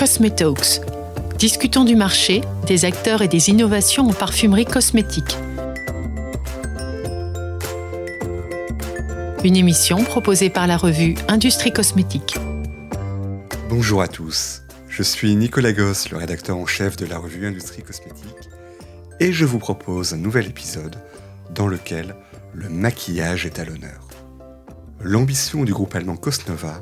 Cosmetalks. Discutons du marché, des acteurs et des innovations en parfumerie cosmétique. Une émission proposée par la revue Industrie Cosmétique. Bonjour à tous, je suis Nicolas Goss, le rédacteur en chef de la revue Industrie Cosmétique, et je vous propose un nouvel épisode dans lequel le maquillage est à l'honneur. L'ambition du groupe allemand Cosnova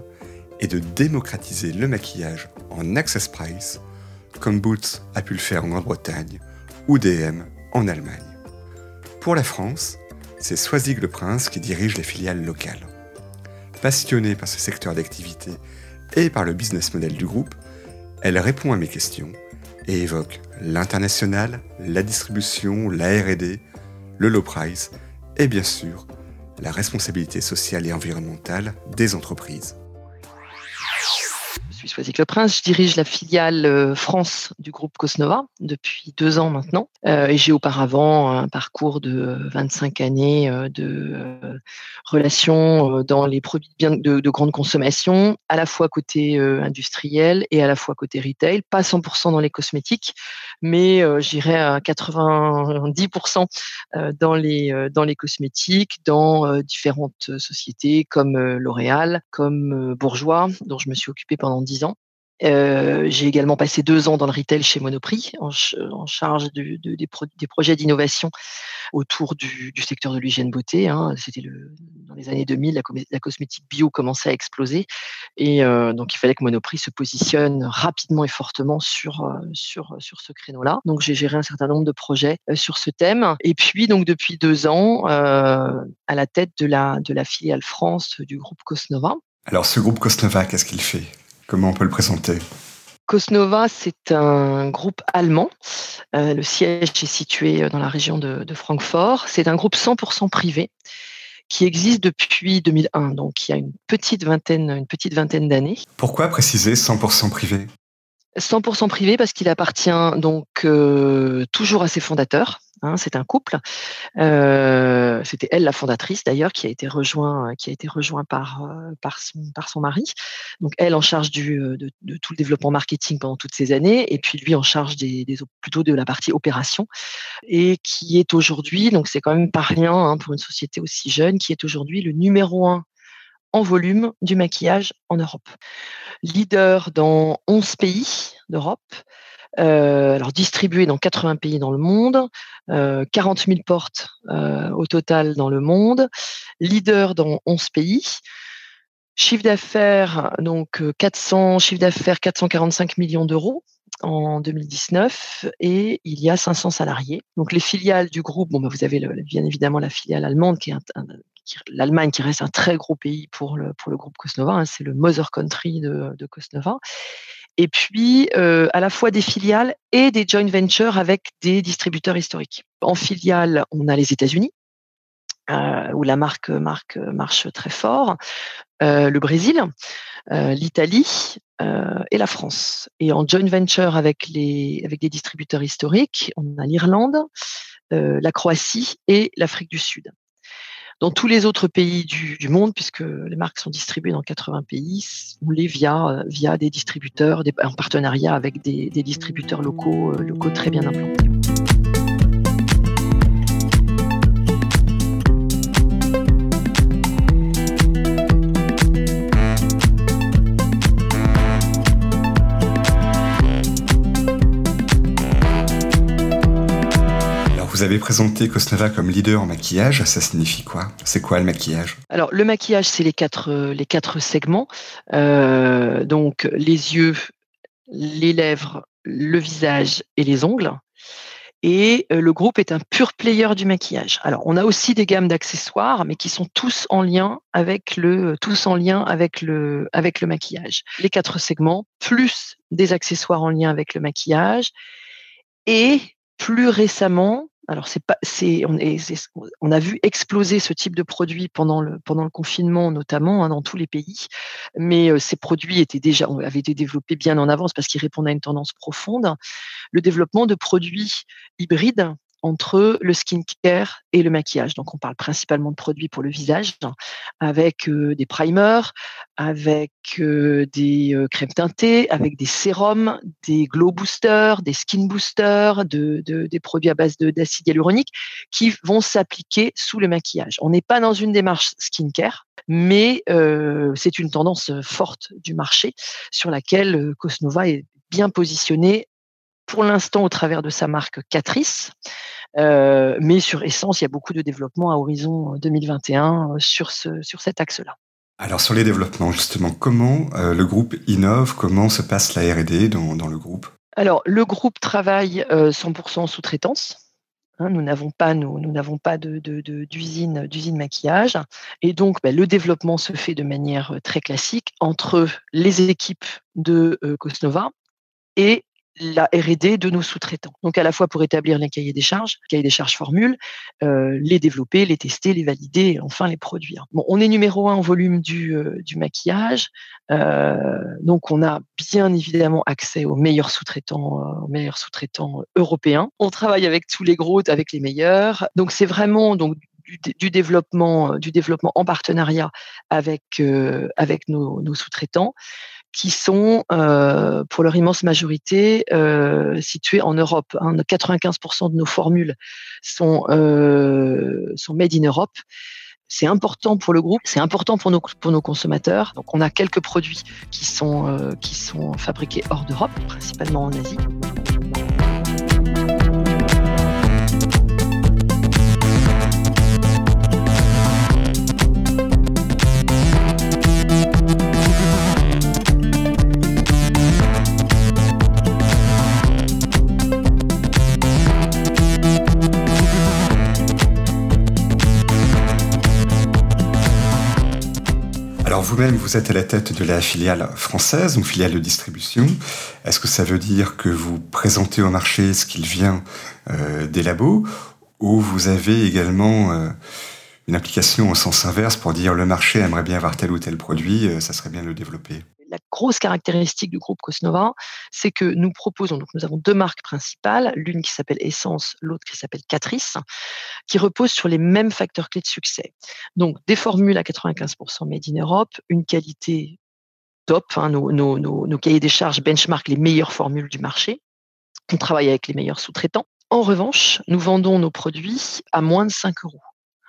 est de démocratiser le maquillage en access price, comme Boots a pu le faire en Grande-Bretagne ou DM en Allemagne. Pour la France, c'est Soisig Le Prince qui dirige les filiales locales. Passionnée par ce secteur d'activité et par le business model du groupe, elle répond à mes questions et évoque l'international, la distribution, la RD, le low price et bien sûr la responsabilité sociale et environnementale des entreprises suis Soisic Le Prince. Je dirige la filiale euh, France du groupe Cosnova depuis deux ans maintenant. Euh, et j'ai auparavant un parcours de 25 années euh, de relations dans les produits de, de, grande consommation, à la fois côté industriel et à la fois côté retail. Pas 100% dans les cosmétiques, mais j'irais à 90% dans les, dans les cosmétiques, dans différentes sociétés comme L'Oréal, comme Bourgeois, dont je me suis occupée pendant ans. Euh, j'ai également passé deux ans dans le retail chez Monoprix, en, charge des, projets d'innovation autour du, secteur de l'hygiène beauté. Hein. C'était dans les années 2000, la, cosmétique bio commençait à exploser, et euh, donc il fallait que Monoprix se positionne rapidement et fortement sur euh, ce créneau-là. Donc j'ai géré un certain nombre de projets sur ce thème, et puis donc depuis deux ans à la tête de la de la filiale France du groupe Cosnova. Alors ce groupe Cosnova, qu'est-ce qu'il fait? Comment on peut le présenter? Cosnova, c'est un groupe allemand. Euh, le siège est situé dans la région de, Francfort. C'est un groupe 100% privé qui existe depuis 2001, donc il y a une petite vingtaine, une petite vingtaine d'années. Pourquoi préciser 100% privé? 100% privé parce qu'il appartient donc euh, toujours à ses fondateurs. Hein, c'est un couple. Euh, c'était elle la fondatrice d'ailleurs qui a été rejoint, qui a été rejoint par euh, par son par son mari. Donc elle en charge du de, tout le développement marketing pendant toutes ces années et puis lui en charge des, plutôt de la partie opération et qui est aujourd'hui donc c'est quand même pas rien hein, pour une société aussi jeune qui est aujourd'hui le numéro un en volume du maquillage en Europe. Leader dans 11 pays d'Europe, euh, alors distribué dans 80 pays dans le monde, 40 000 portes euh, au total dans le monde, leader dans 11 pays. Chiffre d'affaires, donc 400, chiffre d'affaires 445 millions d'euros en 2019 et il y a 500 salariés. Donc les filiales du groupe, bon, bah, vous avez bien évidemment la filiale allemande qui l'Allemagne qui reste un très gros pays pour le, pour le groupe Cosnova, hein, c'est le mother country de, de Cosnova. Et puis euh, à la fois des filiales et des joint ventures avec des distributeurs historiques. En filiale, on a les États-Unis, euh, où la marque, marque marche très fort, euh, le Brésil, euh, l'Italie et la France. Et en joint venture avec les avec des distributeurs historiques, on a l'Irlande, la Croatie et l'Afrique du Sud. Dans tous les autres pays du, monde, puisque les marques sont distribuées dans 80 pays, on les via via des distributeurs, en partenariat avec des, des distributeurs locaux locaux très bien implantés. Vous avez présenté Cosnova comme leader en maquillage. Ça signifie quoi? C'est quoi le maquillage? Alors, le maquillage, c'est les quatre, les quatre segments. Euh, donc, les yeux, les lèvres, le visage et les ongles. Et euh, le groupe est un pur player du maquillage. Alors, on a aussi des gammes d'accessoires, mais qui sont tous en lien avec le, tous en lien avec le, avec le maquillage. Les quatre segments, plus des accessoires en lien avec le maquillage. Et plus récemment, alors c'est pas, c'est, on, a vu exploser ce type de produit pendant le pendant le confinement notamment hein, dans tous les pays, mais ces produits étaient déjà avaient été développés bien en avance parce qu'ils répondent à une tendance profonde. Le développement de produits hybrides entre le skincare et le maquillage. Donc, on parle principalement de produits pour le visage, avec des primers, avec des crèmes teintées, avec des sérums, des glow boosters, des skin boosters, des produits à base d'acide hyaluronique qui vont s'appliquer sous le maquillage. On n'est pas dans une démarche skincare, mais c'est une tendance forte du marché sur laquelle Cosnova est bien positionné pour l'instant au travers de sa marque Catrice. mais sur Essence, il y a beaucoup de développement à horizon 2021 sur, ce, sur cet axe-là. Alors sur les développements, justement, comment le groupe innove, comment se passe la RD dans, dans, le groupe? Alors le groupe travaille 100% en sous-traitance. Hein, nous n'avons pas, nous, nous n'avons pas de, d'usine, d'usine maquillage. Et donc, bah, le développement se fait de manière très classique entre les équipes de Cosnova et la R&D de nos sous-traitants. Donc à la fois pour établir les cahiers des charges, cahiers des charges formules, euh, les développer, les tester, les valider et enfin les produire. Bon, on est numéro un en volume du, euh, du maquillage, euh, donc on a bien évidemment accès aux meilleurs sous-traitants, aux meilleurs sous-traitants européens. On travaille avec tous les gros, avec les meilleurs. Donc c'est vraiment donc du, développement, du développement en partenariat avec avec nos, nos sous-traitants qui sont, euh, pour leur immense majorité, euh, situés en Europe. 95% hein. de nos formules sont, euh, sont made in Europe. C'est important pour le groupe, c'est important pour nos, pour nos consommateurs. Donc, on a quelques produits qui sont, qui sont fabriqués hors d'Europe, principalement en Asie. Vous-même, vous êtes à la tête de la filiale française, une filiale de distribution. Est-ce que ça veut dire que vous présentez au marché ce qu'il vient euh, des labos ou vous avez également euh, une application au sens inverse pour dire le marché aimerait bien avoir tel ou tel produit, euh, ça serait bien de le développer? La grosse caractéristique du groupe Cosnova, c'est que nous proposons, donc nous avons deux marques principales, l'une qui s'appelle Essence, l'autre qui s'appelle Catrice, qui reposent sur les mêmes facteurs clés de succès. Donc des formules à 95% made in Europe, une qualité top, hein, nos, cahiers des charges benchmark les meilleures formules du marché. On travaille avec les meilleurs sous-traitants. En revanche, nous vendons nos produits à moins de 5 euros.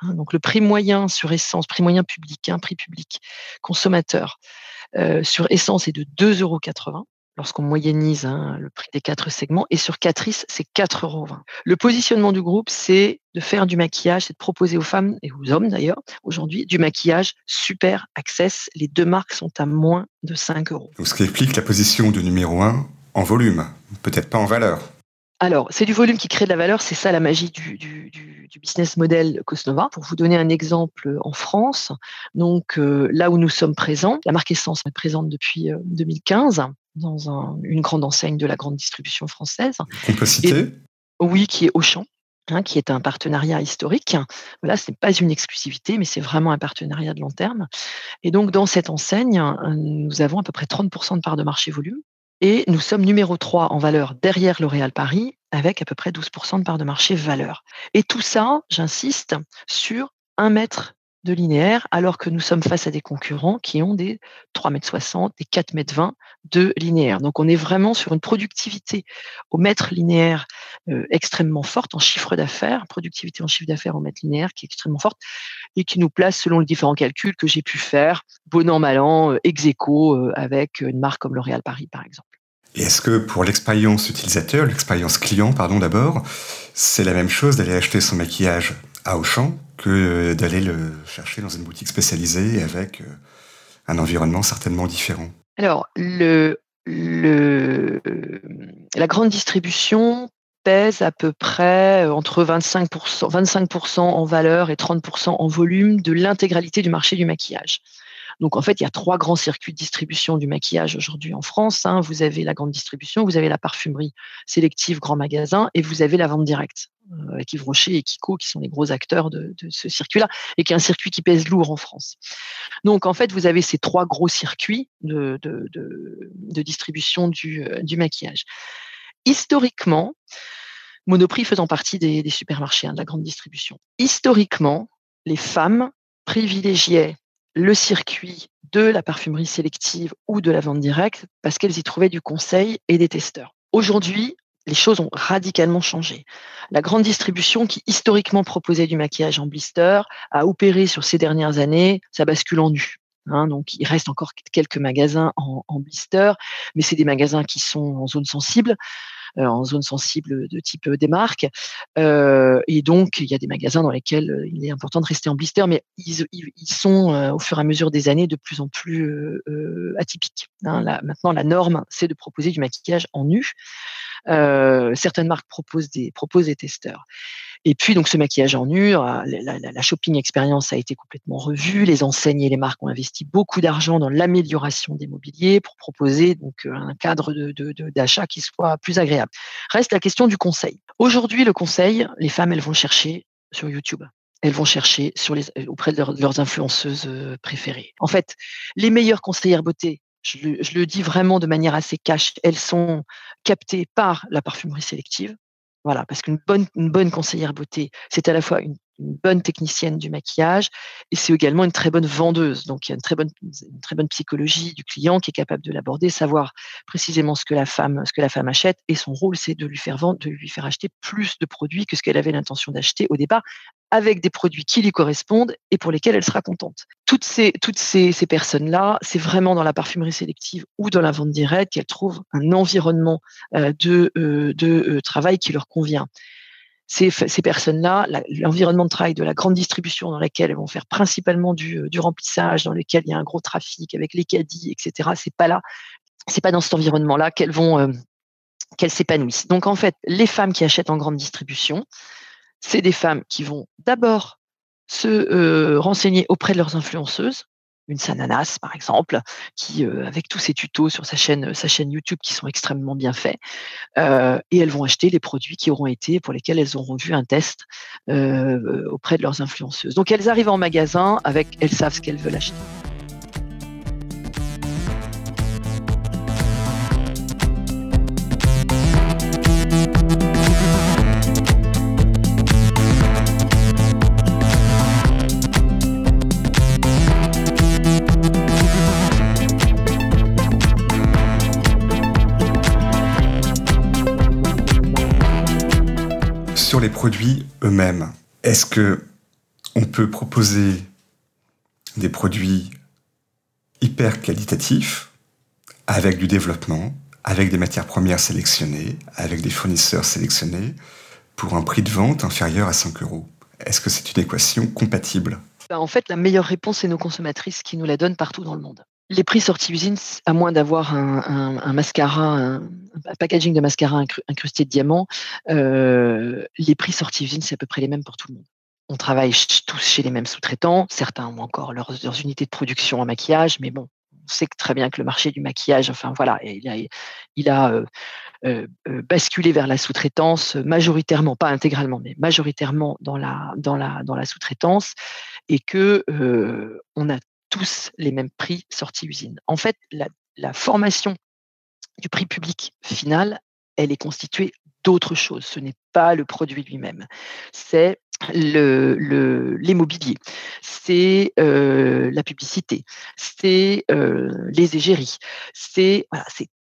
Hein. Donc le prix moyen sur essence, prix moyen public, un prix public consommateur, euh, sur essence est de 2,80 euros lorsqu'on moyennise hein, le prix des quatre segments. Et sur Catrice, c'est 4,20 euros. Le positionnement du groupe, c'est de faire du maquillage, c'est de proposer aux femmes et aux hommes d'ailleurs, aujourd'hui, du maquillage super access. Les deux marques sont à moins de 5 euros. Ce qui explique la position de numéro 1 en volume, peut-être pas en valeur. Alors, c'est du volume qui crée de la valeur, c'est ça la magie du, business model Cosnova. Pour vous donner un exemple en France, donc euh, là où nous sommes présents, la marque Essence est présente depuis 2015 euh, dans une grande enseigne de la grande distribution française. On peut citer? Oui, qui est Auchan. Hein, qui est un partenariat historique. Voilà, ce n'est pas une exclusivité, mais c'est vraiment un partenariat de long terme. Et donc, dans cette enseigne, nous avons à peu près 30% de part de marché volume. Et nous sommes numéro 3 en valeur derrière L'Oréal Paris, avec à peu près 12% de part de marché valeur. Et tout ça, j'insiste, sur un mètre de linéaire, alors que nous sommes face à des concurrents qui ont des 3,60 m, des 4,20 m de linéaire. Donc on est vraiment sur une productivité au mètre linéaire euh, extrêmement forte en chiffre d'affaires, productivité en chiffre d'affaires au mètre linéaire qui est extrêmement forte et qui nous place selon les différents calculs que j'ai pu faire, bon an, mal an, euh, ex aequo, euh, avec une marque comme L'Oréal Paris par exemple. Est-ce que pour l'expérience utilisateur, l'expérience client, pardon d'abord, c'est la même chose d'aller acheter son maquillage à Auchan que d'aller le chercher dans une boutique spécialisée avec un environnement certainement différent? Alors, la grande distribution pèse à peu près entre 25%, 25 en valeur et 30% en volume de l'intégralité du marché du maquillage. Donc en fait, il y a trois grands circuits de distribution du maquillage aujourd'hui en France. Hein. Vous avez la grande distribution, vous avez la parfumerie sélective, grand magasin, et vous avez la vente directe euh, avec Yves Rocher et Kiko qui sont les gros acteurs de, ce circuit-là et qui est un circuit qui pèse lourd en France. Donc en fait, vous avez ces trois gros circuits de, distribution du, euh, du maquillage. Historiquement, Monoprix faisant partie des, supermarchés, hein, de la grande distribution. Historiquement, les femmes privilégiaient le circuit de la parfumerie sélective ou de la vente directe parce qu'elles y trouvaient du conseil et des testeurs. Aujourd'hui, les choses ont radicalement changé. La grande distribution qui historiquement proposait du maquillage en blister a opéré sur ces dernières années sa bascule en nu. Hein, donc, il reste encore quelques magasins en, en blister, mais c'est des magasins qui sont en zone sensible. Euh, en zone sensible de type des marques. Et donc, il y a des magasins dans lesquels il est important de rester en blister, mais ils, sont au fur et à mesure des années de plus en plus atypiques. Hein. maintenant, la norme, c'est de proposer du maquillage en nu. certaines marques proposent des, testeurs. Et puis, donc, ce maquillage en nu, la, la, shopping expérience a été complètement revue. Les enseignes et les marques ont investi beaucoup d'argent dans l'amélioration des mobiliers pour proposer donc un cadre d'achat de, qui soit plus agréable. Reste la question du conseil. Aujourd'hui, le conseil, les femmes, elles vont chercher sur YouTube. Elles vont chercher les, auprès de, leurs influenceuses préférées. En fait, les meilleures conseillères beauté, je le, je le dis vraiment de manière assez cash, elles sont captées par la parfumerie sélective voilà, parce qu'une bonne, conseillère beauté, c'est à la fois une, bonne technicienne du maquillage et c'est également une très bonne vendeuse. Donc, il y a une très bonne, une très bonne psychologie du client qui est capable de l'aborder, savoir précisément ce que la femme, ce que la femme achète et son rôle, c'est de lui faire vendre, de lui faire acheter plus de produits que ce qu'elle avait l'intention d'acheter au départ, avec des produits qui lui correspondent et pour lesquels elle sera contente. Toutes ces, personnes-là, c'est vraiment dans la parfumerie sélective ou dans la vente directe qu'elles trouvent un environnement euh, de, euh, euh, travail qui leur convient. Ces, personnes-là, l'environnement de travail de la grande distribution dans laquelle elles vont faire principalement du, du remplissage, dans lequel il y a un gros trafic avec les caddies, etc. C'est pas là, c'est pas dans cet environnement-là qu'elles vont, qu'elles s'épanouissent. Donc en fait, les femmes qui achètent en grande distribution, c'est des femmes qui vont d'abord se euh, renseigner auprès de leurs influenceuses, une Sananas par exemple, qui euh, avec tous ses tutos sur sa chaîne, YouTube qui sont extrêmement bien faits, euh, et elles vont acheter les produits qui auront été pour lesquels elles auront vu un test auprès de leurs influenceuses. Donc elles arrivent en magasin avec, elles savent ce qu'elles veulent acheter. Produits eux-mêmes, est-ce que on peut proposer des produits hyper qualitatifs avec du développement, avec des matières premières sélectionnées, avec des fournisseurs sélectionnés pour un prix de vente inférieur à 5 euros? Est-ce que c'est une équation compatible? Ben, En fait, la meilleure réponse, c'est nos consommatrices qui nous la donnent partout dans le monde. Les prix sortis usine, à moins d'avoir un, mascara, un, packaging de mascara incrusté de diamants, euh, les prix sortis usine, c'est à peu près les mêmes pour tout le monde. On travaille tous chez les mêmes sous-traitants. Certains ont encore leurs, unités de production en maquillage, mais bon, on sait très bien que le marché du maquillage, enfin voilà, il a, euh, euh, basculé vers la sous-traitance majoritairement, pas intégralement, mais majoritairement dans la, dans la, dans la sous-traitance, et que on a tous les mêmes prix sortis usine. En fait, la, formation du prix public final, elle est constituée d'autres choses. Ce n'est pas le produit lui-même. C'est l'immobilier, le, c'est euh, la publicité, c'est euh, les égéries, c'est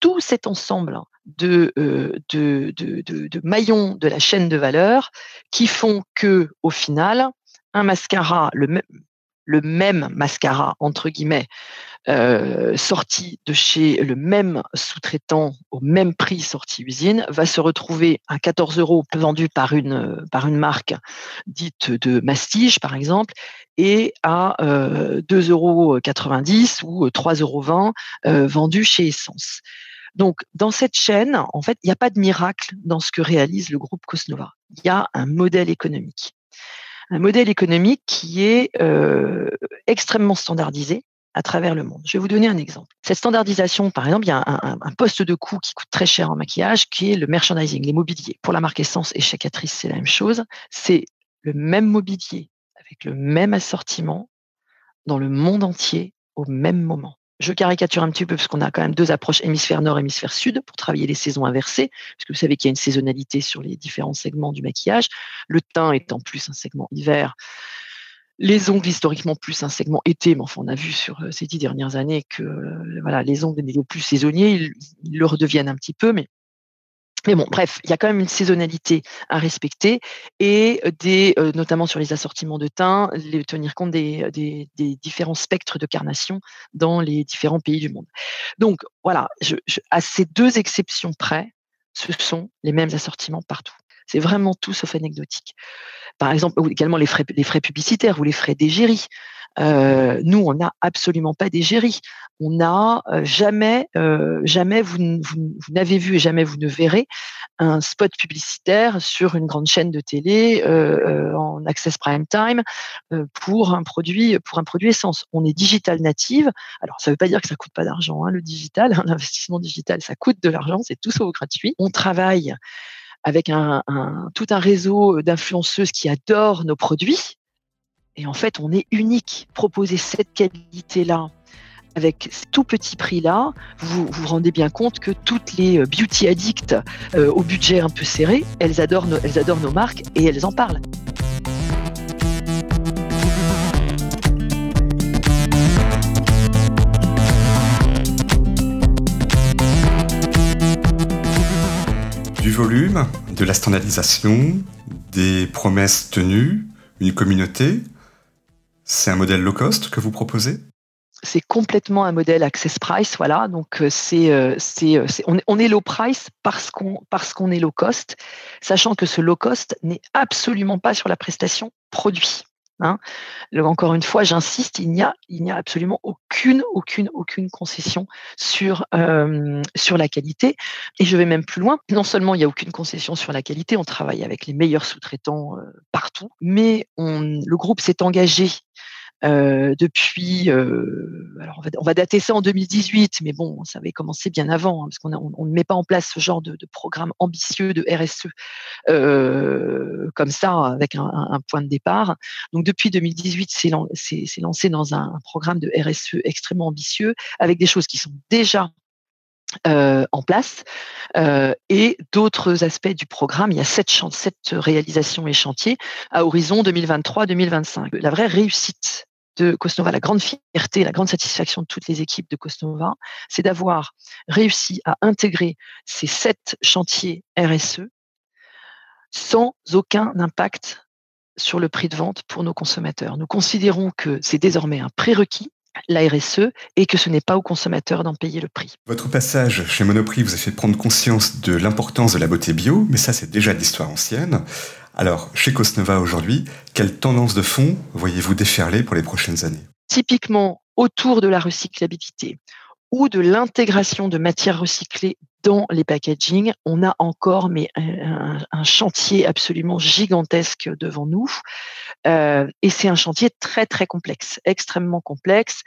tout cet ensemble de, euh, de, maillons de la chaîne de valeur qui font que, au final, un mascara, le même, le même mascara, entre guillemets, euh, sorti de chez le même sous-traitant au même prix sorti usine, va se retrouver à 14 euros vendu par une, par une marque dite de mastige, par exemple, et à euh, 2,90 euros ou 3,20 euros euh, vendu chez Essence. Donc, dans cette chaîne, en fait, il n'y a pas de miracle dans ce que réalise le groupe Cosnova. Il y a un modèle économique un modèle économique qui est euh, extrêmement standardisé à travers le monde. Je vais vous donner un exemple. Cette standardisation, par exemple, il y a un, poste de coût qui coûte très cher en maquillage, qui est le merchandising, les mobiliers. Pour la marque Essence et Catrice, c'est la même chose. C'est le même mobilier avec le même assortiment dans le monde entier au même moment. Je caricature un petit peu parce qu'on a quand même deux approches hémisphère nord, hémisphère sud pour travailler les saisons inversées, parce que vous savez qu'il y a une saisonnalité sur les différents segments du maquillage. Le teint en plus un segment hiver. Les ongles historiquement plus un segment été, mais enfin on a vu sur euh, ces dix dernières années que euh, voilà les ongles les plus saisonniers, ils, ils, le redeviennent un petit peu, mais mais bon, bref, il y a quand même une saisonnalité à respecter et des, euh, notamment sur les assortiments de teint, les, tenir compte des, des, différents spectres de carnation dans les différents pays du monde. Donc voilà, à ces deux exceptions près, ce sont les mêmes assortiments partout. C'est vraiment tout sauf anecdotique. Par exemple, également les frais, publicitaires ou les frais d'égérie. Euh, nous, on n'a absolument pas d'égérie. On n'a euh, jamais, euh, jamais vous, n'avez vu et jamais vous ne verrez un spot publicitaire sur une grande chaîne de télé en access prime time pour un produit, pour un produit essence. On est digital native. Alors, ça ne veut pas dire que ça coûte pas d'argent. Hein, le digital, l'investissement digital, ça coûte de l'argent. C'est tout sauf gratuit. On travaille avec un, tout un réseau d'influenceuses qui adorent nos produits. Et en fait, on est unique. Proposer cette qualité-là avec ce tout petit prix-là, vous vous rendez bien compte que toutes les beauty addicts euh, au budget un peu serré, elles adorent, elles adorent nos marques et elles en parlent. Du volume, de la standardisation, des promesses tenues, une communauté. C'est un modèle low cost que vous proposez? C'est complètement un modèle access price, voilà. Donc c'est, c'est, on, on, est low price parce qu'on est low cost, sachant que ce low cost n'est absolument pas sur la prestation produit. Hein. Encore une fois, j'insiste, il n'y a, absolument aucune, aucune, aucune concession sur, euh, sur la qualité. Et je vais même plus loin. Non seulement il n'y a aucune concession sur la qualité, on travaille avec les meilleurs sous-traitants euh, partout, mais le groupe s'est engagé euh, depuis, euh, alors on va, on va, dater ça en 2018, mais bon, ça avait commencé bien avant, hein, parce qu'on on, on, ne met pas en place ce genre de, de programme ambitieux de RSE euh, comme ça, avec un, un, point de départ. Donc depuis 2018, c'est lancé dans un, un programme de RSE extrêmement ambitieux, avec des choses qui sont déjà euh, en place euh, et d'autres aspects du programme. Il y a sept, réalisations et chantiers à horizon 2023-2025. La vraie réussite de Cosnova, la grande fierté, la grande satisfaction de toutes les équipes de Cosnova, c'est d'avoir réussi à intégrer ces sept chantiers RSE sans aucun impact sur le prix de vente pour nos consommateurs. Nous considérons que c'est désormais un prérequis la RSE et que ce n'est pas aux consommateurs d'en payer le prix. Votre passage chez Monoprix vous a fait prendre conscience de l'importance de la beauté bio, mais ça c'est déjà l'histoire ancienne. Alors, chez Cosnova aujourd'hui, quelle tendance de fond voyez-vous déferler pour les prochaines années? Typiquement autour de la recyclabilité ou de l'intégration de matières recyclées dans les packaging, on a encore mais un, un chantier absolument gigantesque devant nous. Euh, et c'est un chantier très très complexe, extrêmement complexe.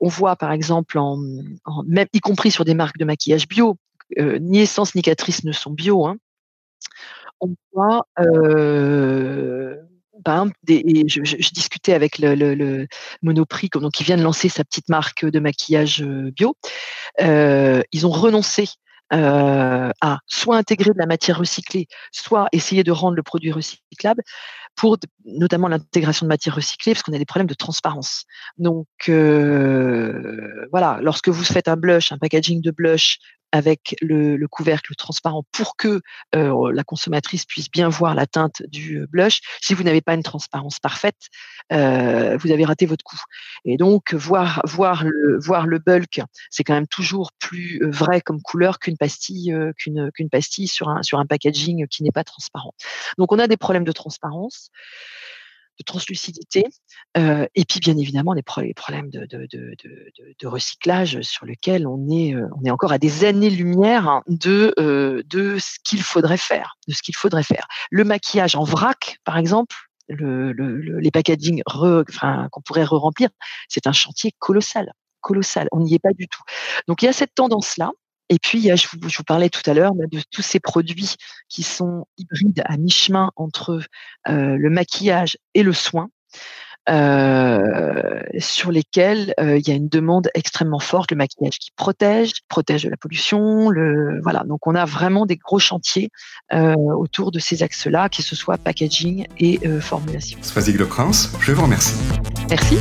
On voit par exemple, en, même y compris sur des marques de maquillage bio, euh, ni Essence ni Catrice ne sont bio. Hein. On voit euh, par exemple, je, discutais avec le, Monoprix, donc qui vient de lancer sa petite marque de maquillage bio. Euh, ils ont renoncé euh, à soit intégrer de la matière recyclée, soit essayer de rendre le produit recyclable pour notamment l'intégration de matière recyclée, parce qu'on a des problèmes de transparence. Donc euh, voilà, lorsque vous faites un blush, un packaging de blush avec le, le couvercle transparent pour que euh, la consommatrice puisse bien voir la teinte du blush. Si vous n'avez pas une transparence parfaite, euh, vous avez raté votre coup. Et donc voir le bulk, c'est quand même toujours plus euh, vrai comme couleur qu'une pastille euh, qu'une pastille sur un packaging qui n'est pas transparent. Donc on a des problèmes de transparence de translucidité, euh, et puis bien évidemment les, pro les problèmes de, recyclage sur lesquels on est, euh, on est encore à des années-lumière de, euh, de ce qu'il faudrait faire, de ce qu'il faudrait faire. Le maquillage en vrac, par exemple, le, le, les packaging qu'on pourrait re-remplir, c'est un chantier colossal, colossal. On n'y est pas du tout. Donc il y a cette tendance-là et puis, je vous, je vous parlais tout à l'heure de tous ces produits qui sont hybrides à mi-chemin entre euh, le maquillage et le soin. sur lesquels il y a une demande extrêmement forte, le maquillage qui protège, protège de la pollution. Le, voilà, donc on a vraiment des gros chantiers autour de ces axes-là, que ce soit packaging et formulation. Swazig Le Prince, je vous remercie. Merci.